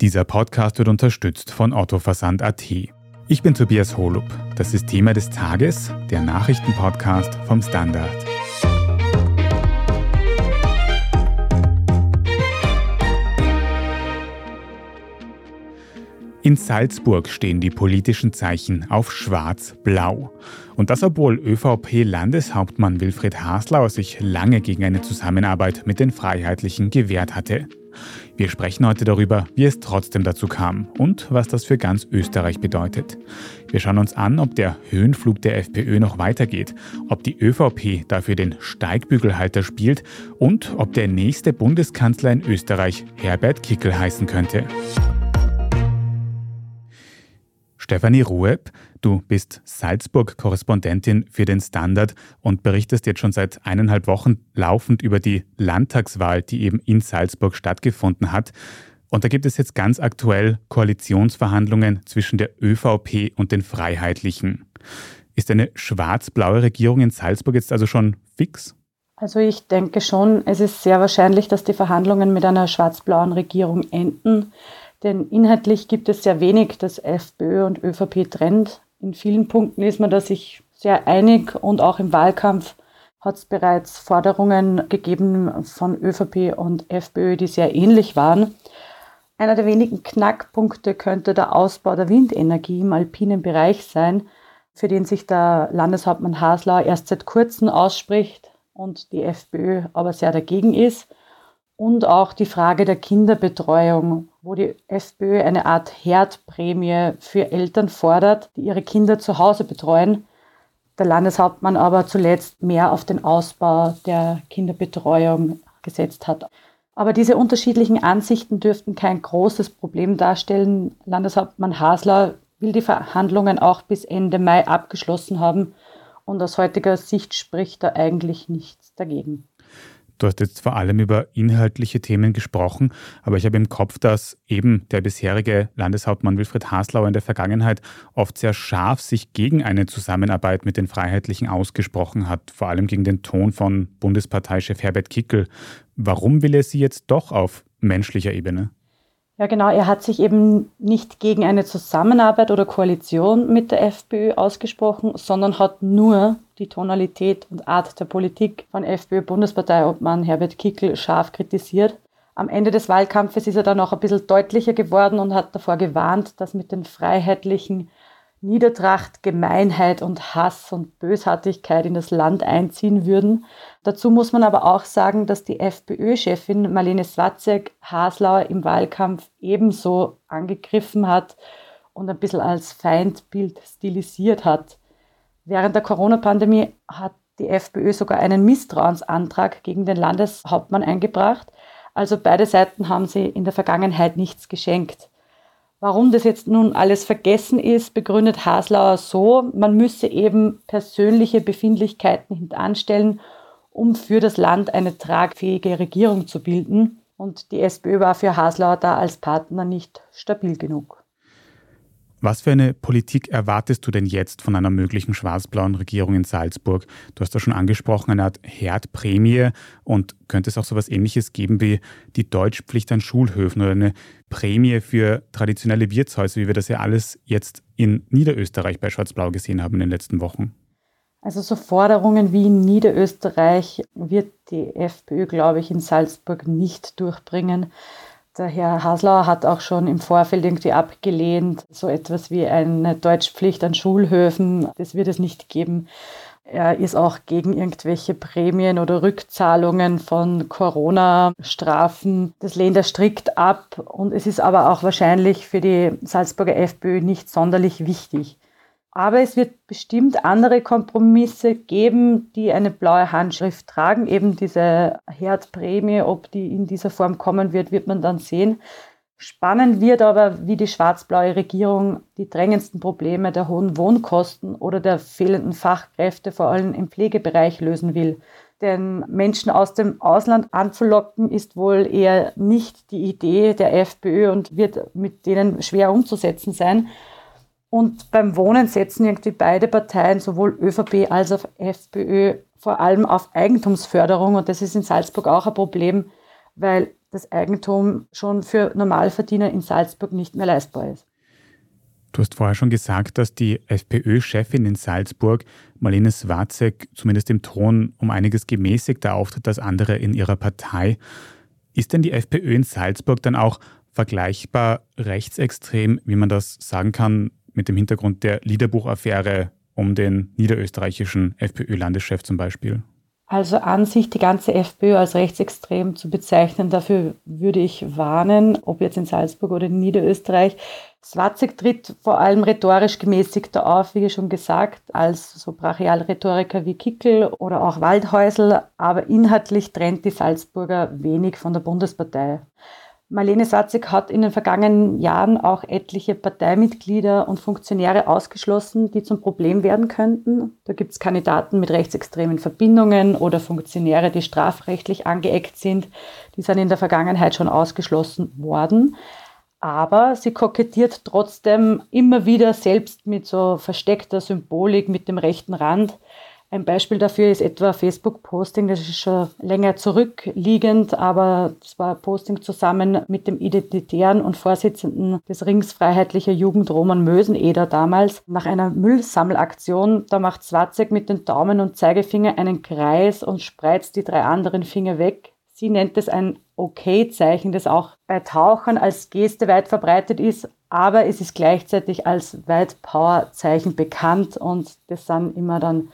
Dieser Podcast wird unterstützt von Ottoversand.at. Ich bin Tobias Holub. Das ist Thema des Tages, der Nachrichtenpodcast vom Standard. In Salzburg stehen die politischen Zeichen auf schwarz-blau. Und das obwohl ÖVP-Landeshauptmann Wilfried Haslauer sich lange gegen eine Zusammenarbeit mit den Freiheitlichen gewehrt hatte. Wir sprechen heute darüber, wie es trotzdem dazu kam und was das für ganz Österreich bedeutet. Wir schauen uns an, ob der Höhenflug der FPÖ noch weitergeht, ob die ÖVP dafür den Steigbügelhalter spielt und ob der nächste Bundeskanzler in Österreich Herbert Kickel heißen könnte. Stefanie Rueb, du bist Salzburg-Korrespondentin für den Standard und berichtest jetzt schon seit eineinhalb Wochen laufend über die Landtagswahl, die eben in Salzburg stattgefunden hat. Und da gibt es jetzt ganz aktuell Koalitionsverhandlungen zwischen der ÖVP und den Freiheitlichen. Ist eine schwarz-blaue Regierung in Salzburg jetzt also schon fix? Also ich denke schon, es ist sehr wahrscheinlich, dass die Verhandlungen mit einer schwarz-blauen Regierung enden. Denn inhaltlich gibt es sehr wenig, das FPÖ und ÖVP trennt. In vielen Punkten ist man da sich sehr einig und auch im Wahlkampf hat es bereits Forderungen gegeben von ÖVP und FPÖ, die sehr ähnlich waren. Einer der wenigen Knackpunkte könnte der Ausbau der Windenergie im alpinen Bereich sein, für den sich der Landeshauptmann Hasler erst seit kurzem ausspricht und die FPÖ aber sehr dagegen ist und auch die Frage der Kinderbetreuung, wo die FPÖ eine Art Herdprämie für Eltern fordert, die ihre Kinder zu Hause betreuen. Der Landeshauptmann aber zuletzt mehr auf den Ausbau der Kinderbetreuung gesetzt hat. Aber diese unterschiedlichen Ansichten dürften kein großes Problem darstellen. Landeshauptmann Hasler will die Verhandlungen auch bis Ende Mai abgeschlossen haben und aus heutiger Sicht spricht da eigentlich nichts dagegen. Du hast jetzt vor allem über inhaltliche Themen gesprochen, aber ich habe im Kopf, dass eben der bisherige Landeshauptmann Wilfried Haslauer in der Vergangenheit oft sehr scharf sich gegen eine Zusammenarbeit mit den Freiheitlichen ausgesprochen hat, vor allem gegen den Ton von Bundesparteichef Herbert Kickel. Warum will er sie jetzt doch auf menschlicher Ebene? Ja, genau. Er hat sich eben nicht gegen eine Zusammenarbeit oder Koalition mit der FPÖ ausgesprochen, sondern hat nur die Tonalität und Art der Politik von FPÖ-Bundesparteiobmann Herbert Kickl scharf kritisiert. Am Ende des Wahlkampfes ist er dann auch ein bisschen deutlicher geworden und hat davor gewarnt, dass mit den Freiheitlichen Niedertracht, Gemeinheit und Hass und Bösartigkeit in das Land einziehen würden. Dazu muss man aber auch sagen, dass die FPÖ-Chefin Marlene Swatzek Haslauer im Wahlkampf ebenso angegriffen hat und ein bisschen als Feindbild stilisiert hat. Während der Corona-Pandemie hat die FPÖ sogar einen Misstrauensantrag gegen den Landeshauptmann eingebracht. Also beide Seiten haben sie in der Vergangenheit nichts geschenkt. Warum das jetzt nun alles vergessen ist, begründet Haslauer so, man müsse eben persönliche Befindlichkeiten hintanstellen, um für das Land eine tragfähige Regierung zu bilden. Und die SPÖ war für Haslauer da als Partner nicht stabil genug. Was für eine Politik erwartest du denn jetzt von einer möglichen schwarz-blauen Regierung in Salzburg? Du hast da schon angesprochen, eine Art Herdprämie und könnte es auch so etwas ähnliches geben wie die Deutschpflicht an Schulhöfen oder eine Prämie für traditionelle Wirtshäuser, wie wir das ja alles jetzt in Niederösterreich bei Schwarz-Blau gesehen haben in den letzten Wochen? Also so Forderungen wie in Niederösterreich wird die FPÖ, glaube ich, in Salzburg nicht durchbringen. Der Herr Haslauer hat auch schon im Vorfeld irgendwie abgelehnt, so etwas wie eine Deutschpflicht an Schulhöfen, das wird es nicht geben. Er ist auch gegen irgendwelche Prämien oder Rückzahlungen von Corona-Strafen. Das lehnt er strikt ab und es ist aber auch wahrscheinlich für die Salzburger FPÖ nicht sonderlich wichtig. Aber es wird bestimmt andere Kompromisse geben, die eine blaue Handschrift tragen. Eben diese Herdprämie, ob die in dieser Form kommen wird, wird man dann sehen. Spannend wird aber, wie die schwarz-blaue Regierung die drängendsten Probleme der hohen Wohnkosten oder der fehlenden Fachkräfte vor allem im Pflegebereich lösen will. Denn Menschen aus dem Ausland anzulocken, ist wohl eher nicht die Idee der FPÖ und wird mit denen schwer umzusetzen sein. Und beim Wohnen setzen irgendwie beide Parteien, sowohl ÖVP als auch FPÖ, vor allem auf Eigentumsförderung. Und das ist in Salzburg auch ein Problem, weil das Eigentum schon für Normalverdiener in Salzburg nicht mehr leistbar ist. Du hast vorher schon gesagt, dass die FPÖ-Chefin in Salzburg, Marlene Swarzek, zumindest im Ton um einiges gemäßigter auftritt als andere in ihrer Partei. Ist denn die FPÖ in Salzburg dann auch vergleichbar rechtsextrem, wie man das sagen kann, mit dem Hintergrund der Liederbuchaffäre um den niederösterreichischen FPÖ-Landeschef zum Beispiel? Also an sich die ganze FPÖ als rechtsextrem zu bezeichnen, dafür würde ich warnen, ob jetzt in Salzburg oder in Niederösterreich. Swatzig tritt vor allem rhetorisch gemäßigter auf, wie schon gesagt, als so Brachialrhetoriker wie Kickel oder auch Waldhäusl, aber inhaltlich trennt die Salzburger wenig von der Bundespartei. Marlene Satzig hat in den vergangenen Jahren auch etliche Parteimitglieder und Funktionäre ausgeschlossen, die zum Problem werden könnten. Da gibt es Kandidaten mit rechtsextremen Verbindungen oder Funktionäre, die strafrechtlich angeeckt sind. Die sind in der Vergangenheit schon ausgeschlossen worden. Aber sie kokettiert trotzdem immer wieder selbst mit so versteckter Symbolik mit dem rechten Rand ein Beispiel dafür ist etwa Facebook-Posting, das ist schon länger zurückliegend, aber das war Posting zusammen mit dem Identitären und Vorsitzenden des Rings Freiheitlicher Jugend Roman Möseneder damals nach einer Müllsammelaktion. Da macht Swatzek mit den Daumen und Zeigefinger einen Kreis und spreizt die drei anderen Finger weg. Sie nennt es ein Okay-Zeichen, das auch bei Tauchern als Geste weit verbreitet ist, aber es ist gleichzeitig als White Power-Zeichen bekannt und das sind immer dann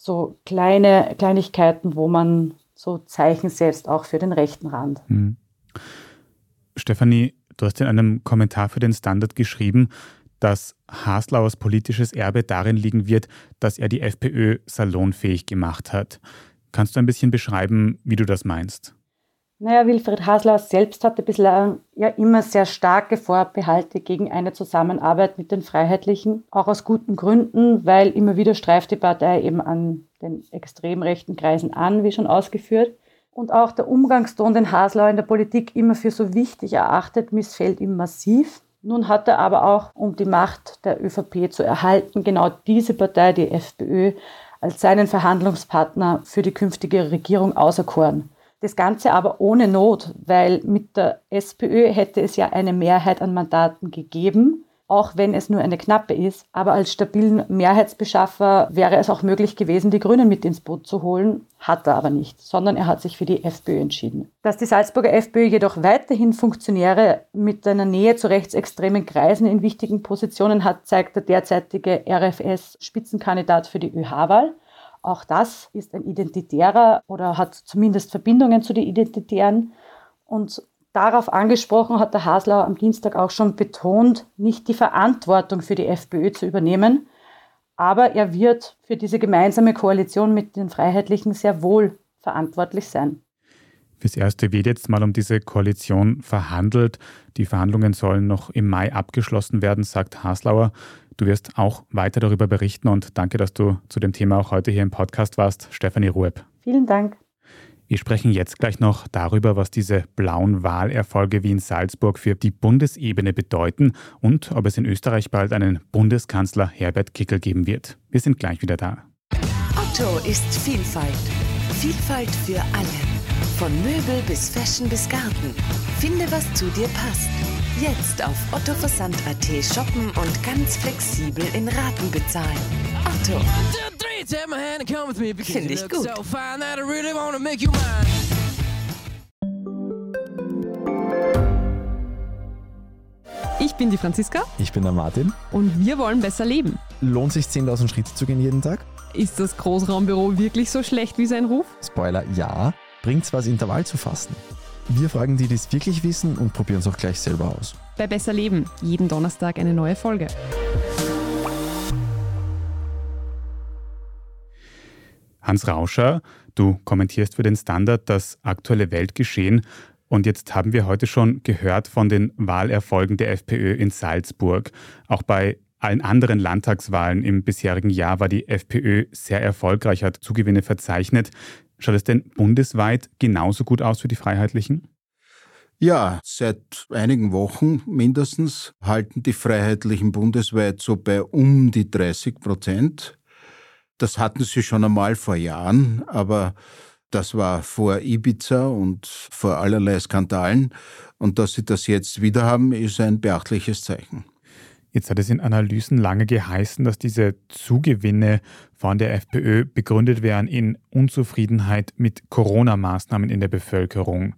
so kleine Kleinigkeiten, wo man so Zeichen setzt, auch für den rechten Rand. Hm. Stefanie, du hast in einem Kommentar für den Standard geschrieben, dass Haslauers politisches Erbe darin liegen wird, dass er die FPÖ salonfähig gemacht hat. Kannst du ein bisschen beschreiben, wie du das meinst? Naja, Wilfried Hasler selbst hatte bislang ja immer sehr starke Vorbehalte gegen eine Zusammenarbeit mit den Freiheitlichen, auch aus guten Gründen, weil immer wieder streift die Partei eben an den extrem rechten Kreisen an, wie schon ausgeführt. Und auch der Umgangston, den Hasler in der Politik immer für so wichtig erachtet, missfällt ihm massiv. Nun hat er aber auch, um die Macht der ÖVP zu erhalten, genau diese Partei, die FPÖ, als seinen Verhandlungspartner für die künftige Regierung auserkoren. Das Ganze aber ohne Not, weil mit der SPÖ hätte es ja eine Mehrheit an Mandaten gegeben, auch wenn es nur eine knappe ist. Aber als stabilen Mehrheitsbeschaffer wäre es auch möglich gewesen, die Grünen mit ins Boot zu holen. Hat er aber nicht, sondern er hat sich für die FPÖ entschieden. Dass die Salzburger FPÖ jedoch weiterhin Funktionäre mit einer Nähe zu rechtsextremen Kreisen in wichtigen Positionen hat, zeigt der derzeitige RFS-Spitzenkandidat für die ÖH-Wahl. Auch das ist ein Identitärer oder hat zumindest Verbindungen zu den Identitären. Und darauf angesprochen hat der Hasler am Dienstag auch schon betont, nicht die Verantwortung für die FPÖ zu übernehmen, aber er wird für diese gemeinsame Koalition mit den Freiheitlichen sehr wohl verantwortlich sein. Fürs Erste wird jetzt mal um diese Koalition verhandelt. Die Verhandlungen sollen noch im Mai abgeschlossen werden, sagt Haslauer. Du wirst auch weiter darüber berichten und danke, dass du zu dem Thema auch heute hier im Podcast warst, Stefanie Rueb. Vielen Dank. Wir sprechen jetzt gleich noch darüber, was diese blauen Wahlerfolge wie in Salzburg für die Bundesebene bedeuten und ob es in Österreich bald einen Bundeskanzler Herbert Kickel geben wird. Wir sind gleich wieder da. Otto ist Vielfalt. Vielfalt für alle. Von Möbel bis Fashion bis Garten. Finde, was zu dir passt. Jetzt auf ottoversand.at shoppen und ganz flexibel in Raten bezahlen. Otto. Finde ich gut. Ich bin die Franziska. Ich bin der Martin. Und wir wollen besser leben. Lohnt sich 10.000 Schritte zu gehen jeden Tag? Ist das Großraumbüro wirklich so schlecht wie sein Ruf? Spoiler, ja. Bringt's was, Intervall zu fasten? Wir fragen die, die es wirklich wissen und probieren es auch gleich selber aus. Bei Besser Leben, jeden Donnerstag eine neue Folge. Hans Rauscher, du kommentierst für den Standard das aktuelle Weltgeschehen und jetzt haben wir heute schon gehört von den Wahlerfolgen der FPÖ in Salzburg. Auch bei allen anderen Landtagswahlen im bisherigen Jahr war die FPÖ sehr erfolgreich, hat Zugewinne verzeichnet. Schaut es denn bundesweit genauso gut aus für die Freiheitlichen? Ja, seit einigen Wochen mindestens halten die Freiheitlichen bundesweit so bei um die 30 Prozent. Das hatten sie schon einmal vor Jahren, aber Das war vor Ibiza und vor allerlei Skandalen. Und dass sie das jetzt wieder haben, ist ein beachtliches Zeichen. Jetzt hat es in Analysen lange geheißen, dass diese Zugewinne von der FPÖ begründet wären in Unzufriedenheit mit Corona-Maßnahmen in der Bevölkerung.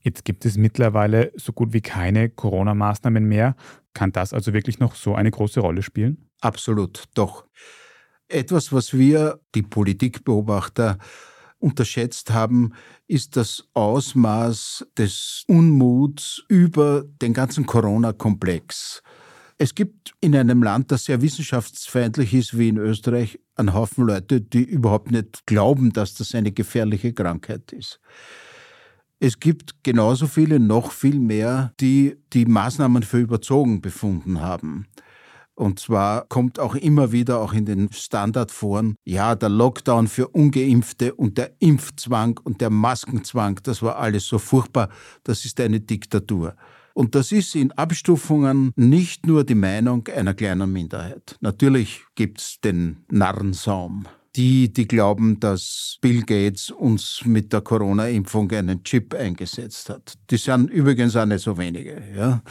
Jetzt gibt es mittlerweile so gut wie keine Corona-Maßnahmen mehr. Kann das also wirklich noch so eine große Rolle spielen? Absolut, doch. Etwas, was wir, die Politikbeobachter, unterschätzt haben, ist das Ausmaß des Unmuts über den ganzen Corona-Komplex. Es gibt in einem Land, das sehr wissenschaftsfeindlich ist, wie in Österreich, einen Haufen Leute, die überhaupt nicht glauben, dass das eine gefährliche Krankheit ist. Es gibt genauso viele, noch viel mehr, die die Maßnahmen für überzogen befunden haben. Und zwar kommt auch immer wieder auch in den Standardforen, ja, der Lockdown für ungeimpfte und der Impfzwang und der Maskenzwang, das war alles so furchtbar, das ist eine Diktatur. Und das ist in Abstufungen nicht nur die Meinung einer kleinen Minderheit. Natürlich gibt es den Narrensaum. Die, die glauben, dass Bill Gates uns mit der Corona-Impfung einen Chip eingesetzt hat. Die sind übrigens auch nicht so wenige. Ja.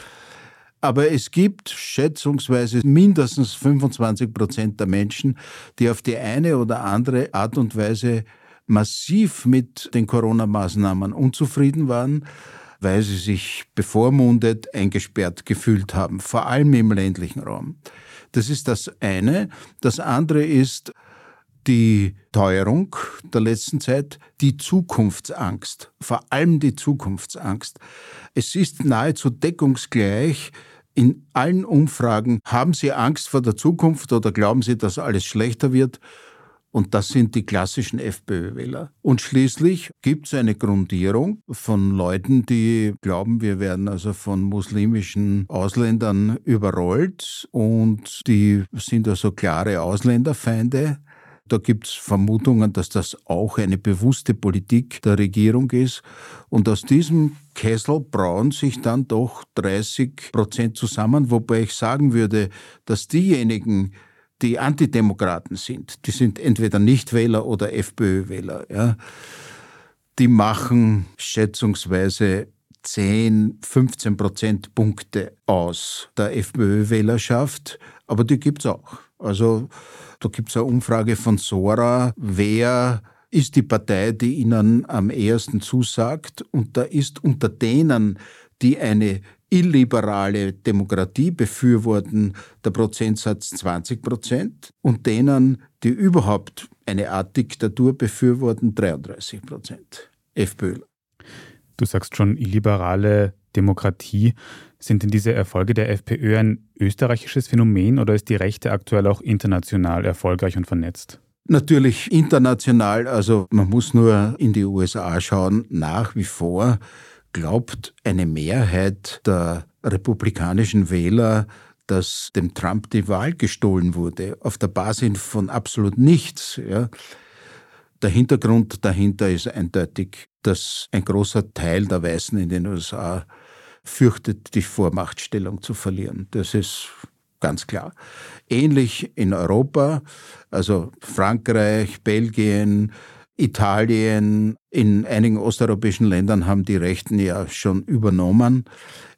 Aber es gibt schätzungsweise mindestens 25 Prozent der Menschen, die auf die eine oder andere Art und Weise massiv mit den Corona-Maßnahmen unzufrieden waren, weil sie sich bevormundet, eingesperrt gefühlt haben, vor allem im ländlichen Raum. Das ist das eine. Das andere ist die Teuerung der letzten Zeit, die Zukunftsangst, vor allem die Zukunftsangst. Es ist nahezu deckungsgleich, in allen Umfragen, haben Sie Angst vor der Zukunft oder glauben Sie, dass alles schlechter wird? Und das sind die klassischen FPÖ-Wähler. Und schließlich gibt es eine Grundierung von Leuten, die glauben, wir werden also von muslimischen Ausländern überrollt und die sind also klare Ausländerfeinde. Da gibt es Vermutungen, dass das auch eine bewusste Politik der Regierung ist. Und aus diesem Kessel brauen sich dann doch 30 Prozent zusammen, wobei ich sagen würde, dass diejenigen, die Antidemokraten sind, die sind entweder Nichtwähler oder FPÖ-Wähler, ja, die machen schätzungsweise 10, 15 Prozentpunkte aus der FPÖ-Wählerschaft, aber die gibt es auch. Also da gibt es eine Umfrage von Sora, wer ist die Partei, die ihnen am ehesten zusagt. Und da ist unter denen, die eine illiberale Demokratie befürworten, der Prozentsatz 20 Prozent und denen, die überhaupt eine Art Diktatur befürworten, 33 Prozent. FPÖ. Du sagst schon illiberale Demokratie. Sind denn diese Erfolge der FPÖ ein österreichisches Phänomen oder ist die Rechte aktuell auch international erfolgreich und vernetzt? Natürlich international, also man muss nur in die USA schauen, nach wie vor glaubt eine Mehrheit der republikanischen Wähler, dass dem Trump die Wahl gestohlen wurde, auf der Basis von absolut nichts. Ja. Der Hintergrund dahinter ist eindeutig, dass ein großer Teil der Weißen in den USA fürchtet, die Vormachtstellung zu verlieren. Das ist ganz klar. Ähnlich in Europa, also Frankreich, Belgien, Italien, in einigen osteuropäischen Ländern haben die Rechten ja schon übernommen.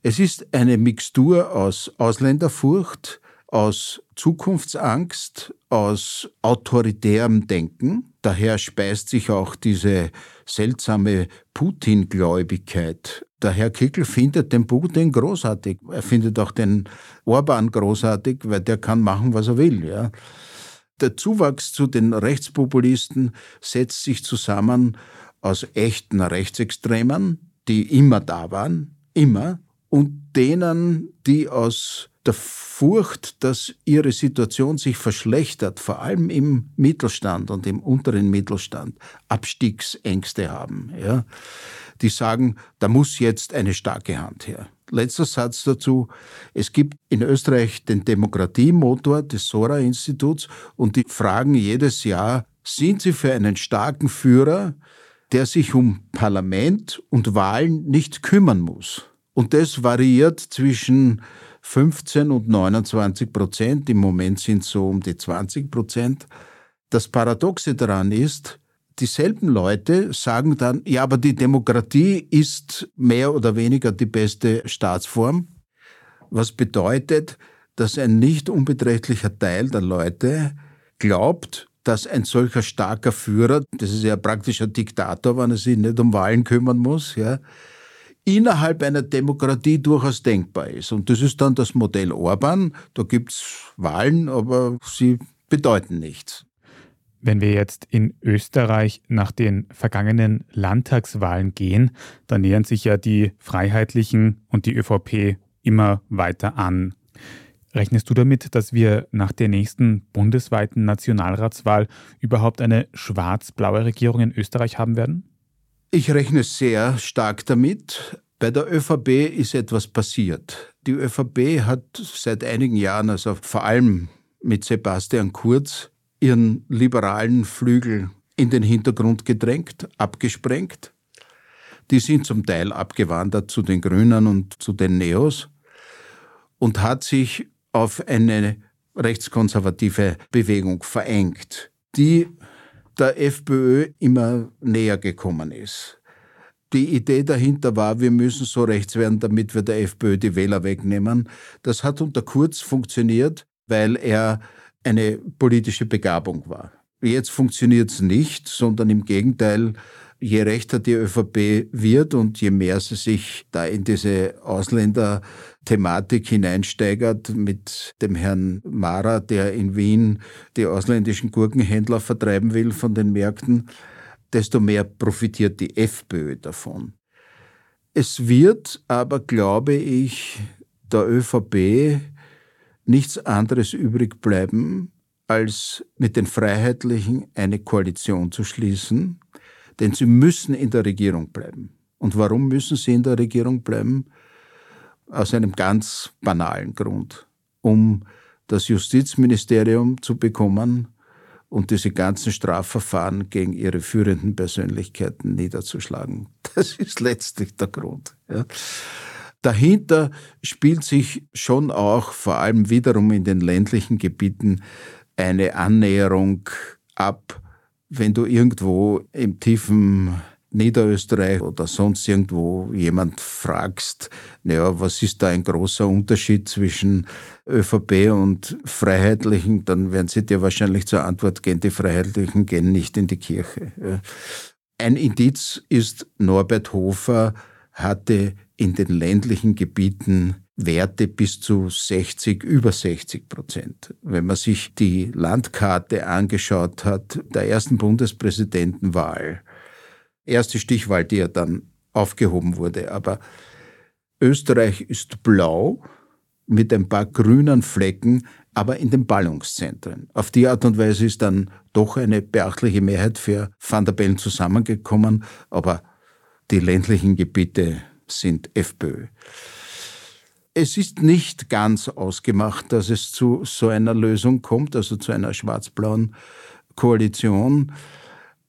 Es ist eine Mixtur aus Ausländerfurcht, aus Zukunftsangst, aus autoritärem Denken. Daher speist sich auch diese seltsame Putin-Gläubigkeit. Der Herr Kickel findet den Putin großartig. Er findet auch den Orban großartig, weil der kann machen, was er will. Ja. Der Zuwachs zu den Rechtspopulisten setzt sich zusammen aus echten Rechtsextremen, die immer da waren, immer, und denen, die aus der Furcht, dass ihre Situation sich verschlechtert, vor allem im Mittelstand und im unteren Mittelstand, Abstiegsängste haben. Ja? Die sagen, da muss jetzt eine starke Hand her. Letzter Satz dazu. Es gibt in Österreich den Demokratiemotor des Sora-Instituts und die fragen jedes Jahr, sind Sie für einen starken Führer, der sich um Parlament und Wahlen nicht kümmern muss? Und das variiert zwischen 15 und 29 Prozent. Im Moment sind es so um die 20 Prozent. Das Paradoxe daran ist, dieselben Leute sagen dann, ja, aber die Demokratie ist mehr oder weniger die beste Staatsform, was bedeutet, dass ein nicht unbeträchtlicher Teil der Leute glaubt, dass ein solcher starker Führer, das ist ja praktisch ein Diktator, wenn er sich nicht um Wahlen kümmern muss, ja, innerhalb einer Demokratie durchaus denkbar ist. Und das ist dann das Modell Orban. Da gibt es Wahlen, aber sie bedeuten nichts. Wenn wir jetzt in Österreich nach den vergangenen Landtagswahlen gehen, dann nähern sich ja die Freiheitlichen und die ÖVP immer weiter an. Rechnest du damit, dass wir nach der nächsten bundesweiten Nationalratswahl überhaupt eine schwarz-blaue Regierung in Österreich haben werden? Ich rechne sehr stark damit. Bei der ÖVP ist etwas passiert. Die ÖVP hat seit einigen Jahren, also vor allem mit Sebastian Kurz, ihren liberalen Flügel in den Hintergrund gedrängt, abgesprengt. Die sind zum Teil abgewandert zu den Grünen und zu den Neos und hat sich auf eine rechtskonservative Bewegung verengt, die der FPÖ immer näher gekommen ist. Die Idee dahinter war, wir müssen so rechts werden, damit wir der FPÖ die Wähler wegnehmen. Das hat unter Kurz funktioniert, weil er eine politische Begabung war. Jetzt funktioniert es nicht, sondern im Gegenteil, je rechter die ÖVP wird und je mehr sie sich da in diese Ausländerthematik hineinsteigert mit dem Herrn Mara, der in Wien die ausländischen Gurkenhändler vertreiben will von den Märkten, desto mehr profitiert die FPÖ davon. Es wird aber, glaube ich, der ÖVP nichts anderes übrig bleiben, als mit den Freiheitlichen eine Koalition zu schließen, denn sie müssen in der Regierung bleiben. Und warum müssen sie in der Regierung bleiben? Aus einem ganz banalen Grund, um das Justizministerium zu bekommen und diese ganzen Strafverfahren gegen ihre führenden Persönlichkeiten niederzuschlagen. Das ist letztlich der Grund. Ja. Dahinter spielt sich schon auch vor allem wiederum in den ländlichen Gebieten eine Annäherung ab, wenn du irgendwo im tiefen Niederösterreich oder sonst irgendwo jemand fragst, naja, was ist da ein großer Unterschied zwischen ÖVP und Freiheitlichen, dann werden sie dir wahrscheinlich zur Antwort gehen, die Freiheitlichen gehen nicht in die Kirche. Ein Indiz ist, Norbert Hofer hatte in den ländlichen Gebieten Werte bis zu 60, über 60 Prozent. Wenn man sich die Landkarte angeschaut hat, der ersten Bundespräsidentenwahl, erste Stichwahl, die ja dann aufgehoben wurde, aber Österreich ist blau mit ein paar grünen Flecken, aber in den Ballungszentren. Auf die Art und Weise ist dann doch eine beachtliche Mehrheit für Van der Bellen zusammengekommen, aber die ländlichen Gebiete sind FPÖ. Es ist nicht ganz ausgemacht, dass es zu so einer Lösung kommt, also zu einer schwarz-blauen Koalition.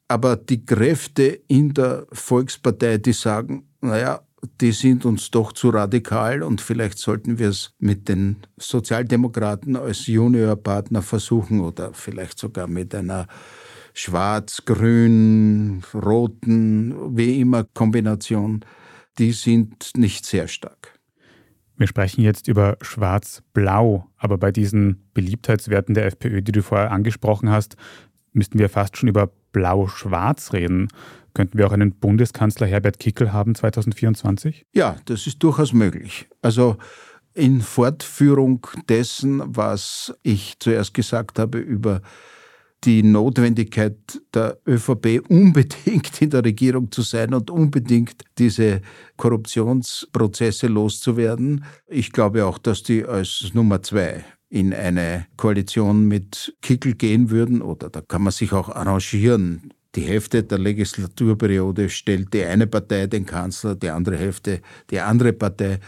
Aber die Kräfte in der Volkspartei, die sagen, naja, die sind uns doch zu radikal und vielleicht sollten wir es mit den Sozialdemokraten als Juniorpartner versuchen oder vielleicht sogar mit einer schwarz, grün, roten, wie immer Kombination die sind nicht sehr stark. Wir sprechen jetzt über Schwarz-Blau, aber bei diesen Beliebtheitswerten der FPÖ, die du vorher angesprochen hast, müssten wir fast schon über Blau-Schwarz reden. Könnten wir auch einen Bundeskanzler Herbert Kickel haben 2024? Ja, das ist durchaus möglich. Also in Fortführung dessen, was ich zuerst gesagt habe über die Notwendigkeit der ÖVP unbedingt in der Regierung zu sein und unbedingt diese Korruptionsprozesse loszuwerden. Ich glaube auch, dass die als Nummer zwei in eine Koalition mit Kickel gehen würden oder da kann man sich auch arrangieren. Die Hälfte der Legislaturperiode stellt die eine Partei den Kanzler, die andere Hälfte die andere Partei.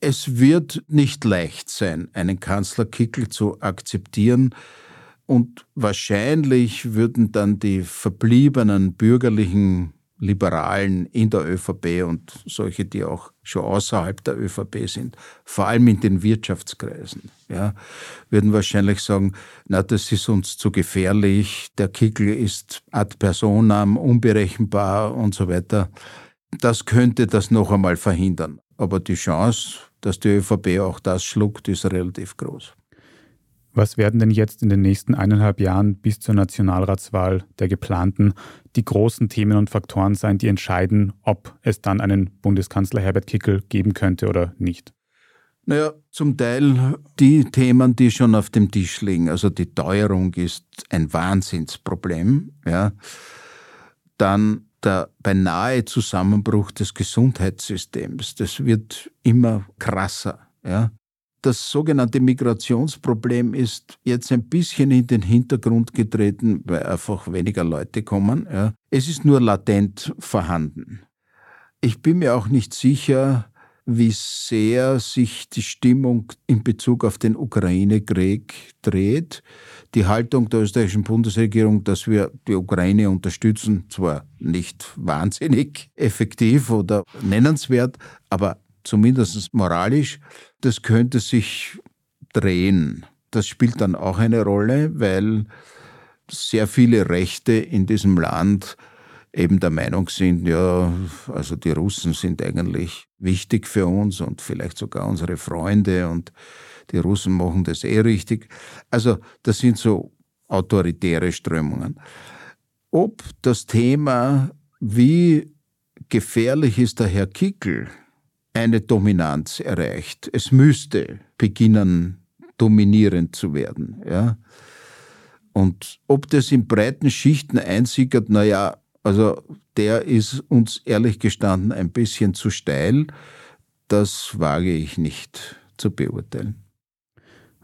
Es wird nicht leicht sein, einen Kanzler Kickel zu akzeptieren. Und wahrscheinlich würden dann die verbliebenen bürgerlichen Liberalen in der ÖVP und solche, die auch schon außerhalb der ÖVP sind, vor allem in den Wirtschaftskreisen, ja, würden wahrscheinlich sagen, na, das ist uns zu gefährlich, der Kickel ist ad personam, unberechenbar und so weiter. Das könnte das noch einmal verhindern. Aber die Chance, dass die ÖVP auch das schluckt, ist relativ groß. Was werden denn jetzt in den nächsten eineinhalb Jahren bis zur Nationalratswahl der geplanten die großen Themen und Faktoren sein, die entscheiden, ob es dann einen Bundeskanzler Herbert Kickel geben könnte oder nicht? Naja, zum Teil die Themen, die schon auf dem Tisch liegen. Also die Teuerung ist ein Wahnsinnsproblem. Ja. Dann der beinahe Zusammenbruch des Gesundheitssystems. Das wird immer krasser. Ja das sogenannte Migrationsproblem ist jetzt ein bisschen in den Hintergrund getreten, weil einfach weniger Leute kommen. Ja. Es ist nur latent vorhanden. Ich bin mir auch nicht sicher, wie sehr sich die Stimmung in Bezug auf den Ukraine-Krieg dreht. Die Haltung der österreichischen Bundesregierung, dass wir die Ukraine unterstützen, zwar nicht wahnsinnig effektiv oder nennenswert, aber zumindest moralisch, das könnte sich drehen. Das spielt dann auch eine Rolle, weil sehr viele Rechte in diesem Land eben der Meinung sind, ja, also die Russen sind eigentlich wichtig für uns und vielleicht sogar unsere Freunde und die Russen machen das eh richtig. Also das sind so autoritäre Strömungen. Ob das Thema, wie gefährlich ist der Herr Kickel, eine Dominanz erreicht. Es müsste beginnen, dominierend zu werden. Ja? Und ob das in breiten Schichten einsickert, naja, also der ist uns ehrlich gestanden ein bisschen zu steil. Das wage ich nicht zu beurteilen.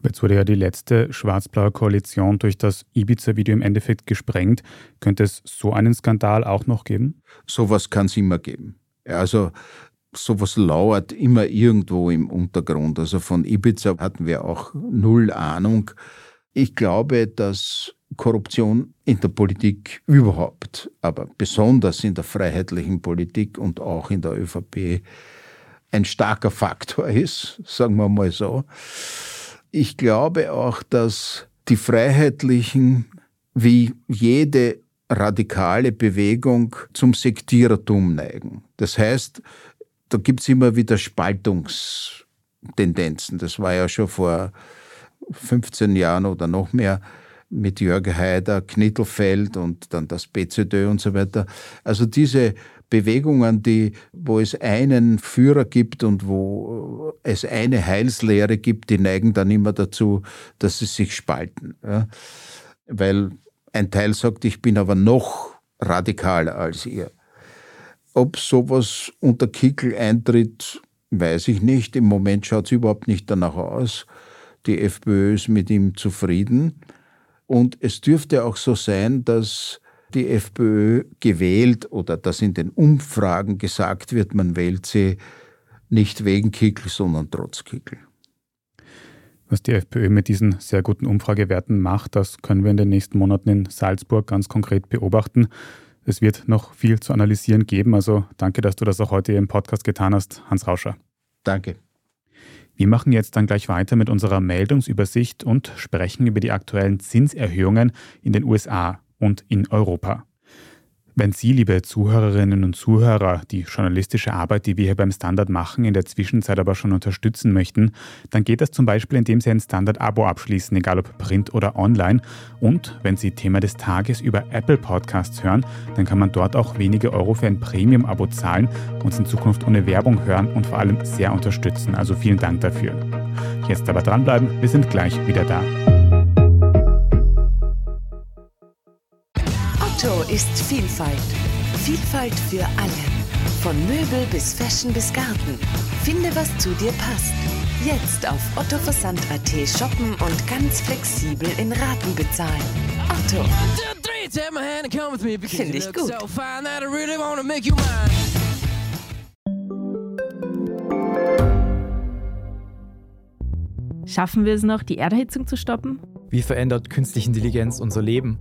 Jetzt wurde ja die letzte schwarz-blaue Koalition durch das Ibiza-Video im Endeffekt gesprengt. Könnte es so einen Skandal auch noch geben? Sowas kann es immer geben. Also sowas lauert immer irgendwo im Untergrund. Also von Ibiza hatten wir auch null Ahnung. Ich glaube, dass Korruption in der Politik überhaupt, aber besonders in der freiheitlichen Politik und auch in der ÖVP ein starker Faktor ist, sagen wir mal so. Ich glaube auch, dass die Freiheitlichen wie jede radikale Bewegung zum Sektierertum neigen. Das heißt, da gibt es immer wieder Spaltungstendenzen. Das war ja schon vor 15 Jahren oder noch mehr mit Jörg Haider, Knittelfeld und dann das BZÖ und so weiter. Also diese Bewegungen, die, wo es einen Führer gibt und wo es eine Heilslehre gibt, die neigen dann immer dazu, dass sie sich spalten. Ja? Weil ein Teil sagt, ich bin aber noch radikaler als ihr. Ob sowas unter Kickel eintritt, weiß ich nicht. Im Moment schaut es überhaupt nicht danach aus. Die FPÖ ist mit ihm zufrieden. Und es dürfte auch so sein, dass die FPÖ gewählt oder dass in den Umfragen gesagt wird, man wählt sie nicht wegen Kickel, sondern trotz Kickel. Was die FPÖ mit diesen sehr guten Umfragewerten macht, das können wir in den nächsten Monaten in Salzburg ganz konkret beobachten. Es wird noch viel zu analysieren geben. Also danke, dass du das auch heute im Podcast getan hast, Hans Rauscher. Danke. Wir machen jetzt dann gleich weiter mit unserer Meldungsübersicht und sprechen über die aktuellen Zinserhöhungen in den USA und in Europa. Wenn Sie, liebe Zuhörerinnen und Zuhörer, die journalistische Arbeit, die wir hier beim Standard machen, in der Zwischenzeit aber schon unterstützen möchten, dann geht das zum Beispiel, indem Sie ein Standard-Abo abschließen, egal ob print oder online. Und wenn Sie Thema des Tages über Apple Podcasts hören, dann kann man dort auch wenige Euro für ein Premium-Abo zahlen, uns in Zukunft ohne Werbung hören und vor allem sehr unterstützen. Also vielen Dank dafür. Jetzt aber dranbleiben, wir sind gleich wieder da. Otto ist Vielfalt. Vielfalt für alle. Von Möbel bis Fashion bis Garten. Finde, was zu dir passt. Jetzt auf ottoversand.at shoppen und ganz flexibel in Raten bezahlen. Otto. Finde ich gut. Schaffen wir es noch, die Erderhitzung zu stoppen? Wie verändert künstliche Intelligenz unser Leben?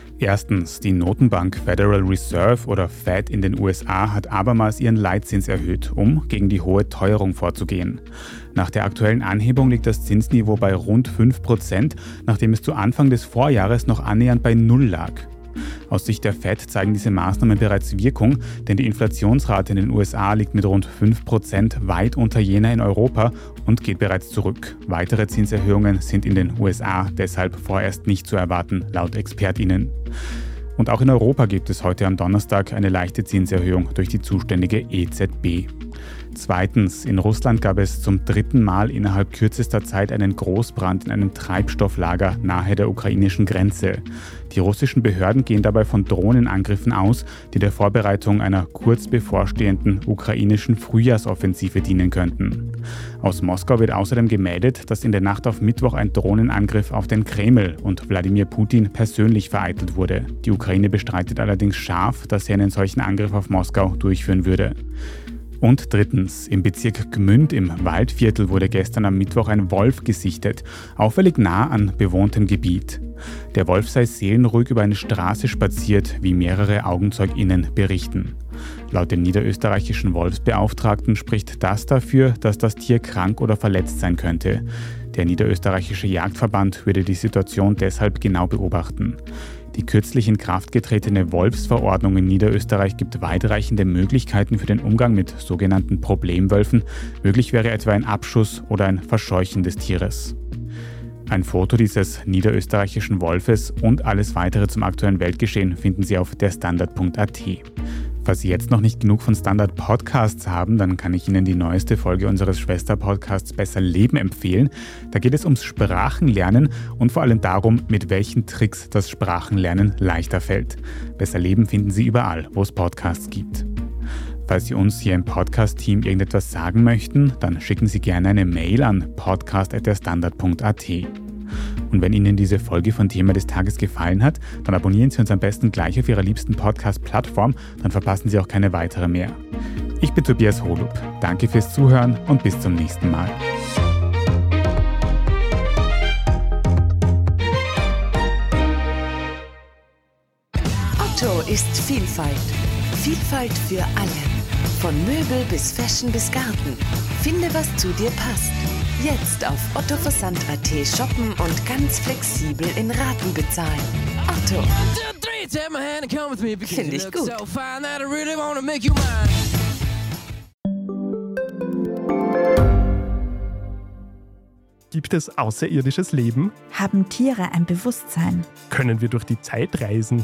Erstens, die Notenbank Federal Reserve oder Fed in den USA hat abermals ihren Leitzins erhöht, um gegen die hohe Teuerung vorzugehen. Nach der aktuellen Anhebung liegt das Zinsniveau bei rund 5%, nachdem es zu Anfang des Vorjahres noch annähernd bei Null lag. Aus Sicht der Fed zeigen diese Maßnahmen bereits Wirkung, denn die Inflationsrate in den USA liegt mit rund 5% weit unter jener in Europa und geht bereits zurück. Weitere Zinserhöhungen sind in den USA deshalb vorerst nicht zu erwarten, laut Expertinnen. Und auch in Europa gibt es heute am Donnerstag eine leichte Zinserhöhung durch die zuständige EZB. Zweitens, in Russland gab es zum dritten Mal innerhalb kürzester Zeit einen Großbrand in einem Treibstofflager nahe der ukrainischen Grenze. Die russischen Behörden gehen dabei von Drohnenangriffen aus, die der Vorbereitung einer kurz bevorstehenden ukrainischen Frühjahrsoffensive dienen könnten. Aus Moskau wird außerdem gemeldet, dass in der Nacht auf Mittwoch ein Drohnenangriff auf den Kreml und Wladimir Putin persönlich vereitelt wurde. Die Ukraine bestreitet allerdings scharf, dass sie einen solchen Angriff auf Moskau durchführen würde. Und drittens, im Bezirk Gmünd im Waldviertel wurde gestern am Mittwoch ein Wolf gesichtet, auffällig nah an bewohntem Gebiet. Der Wolf sei seelenruhig über eine Straße spaziert, wie mehrere AugenzeugInnen berichten. Laut dem niederösterreichischen Wolfsbeauftragten spricht das dafür, dass das Tier krank oder verletzt sein könnte. Der niederösterreichische Jagdverband würde die Situation deshalb genau beobachten. Die kürzlich in Kraft getretene Wolfsverordnung in Niederösterreich gibt weitreichende Möglichkeiten für den Umgang mit sogenannten Problemwölfen. Möglich wäre etwa ein Abschuss oder ein Verscheuchen des Tieres. Ein Foto dieses niederösterreichischen Wolfes und alles weitere zum aktuellen Weltgeschehen finden Sie auf derstandard.at. Falls Sie jetzt noch nicht genug von Standard Podcasts haben, dann kann ich Ihnen die neueste Folge unseres Schwesterpodcasts Besser Leben empfehlen. Da geht es ums Sprachenlernen und vor allem darum, mit welchen Tricks das Sprachenlernen leichter fällt. Besser Leben finden Sie überall, wo es Podcasts gibt. Falls Sie uns hier im Podcast-Team irgendetwas sagen möchten, dann schicken Sie gerne eine Mail an podcast.derstandard.at. Und wenn Ihnen diese Folge von Thema des Tages gefallen hat, dann abonnieren Sie uns am besten gleich auf Ihrer liebsten Podcast-Plattform, dann verpassen Sie auch keine weitere mehr. Ich bin Tobias Holub. Danke fürs Zuhören und bis zum nächsten Mal. Otto ist Vielfalt. Vielfalt für alle. Von Möbel bis Fashion bis Garten. Finde, was zu dir passt. Jetzt auf ottoversand.at shoppen und ganz flexibel in Raten bezahlen. Otto. Finde ich gut. Gibt es außerirdisches Leben? Haben Tiere ein Bewusstsein? Können wir durch die Zeit reisen?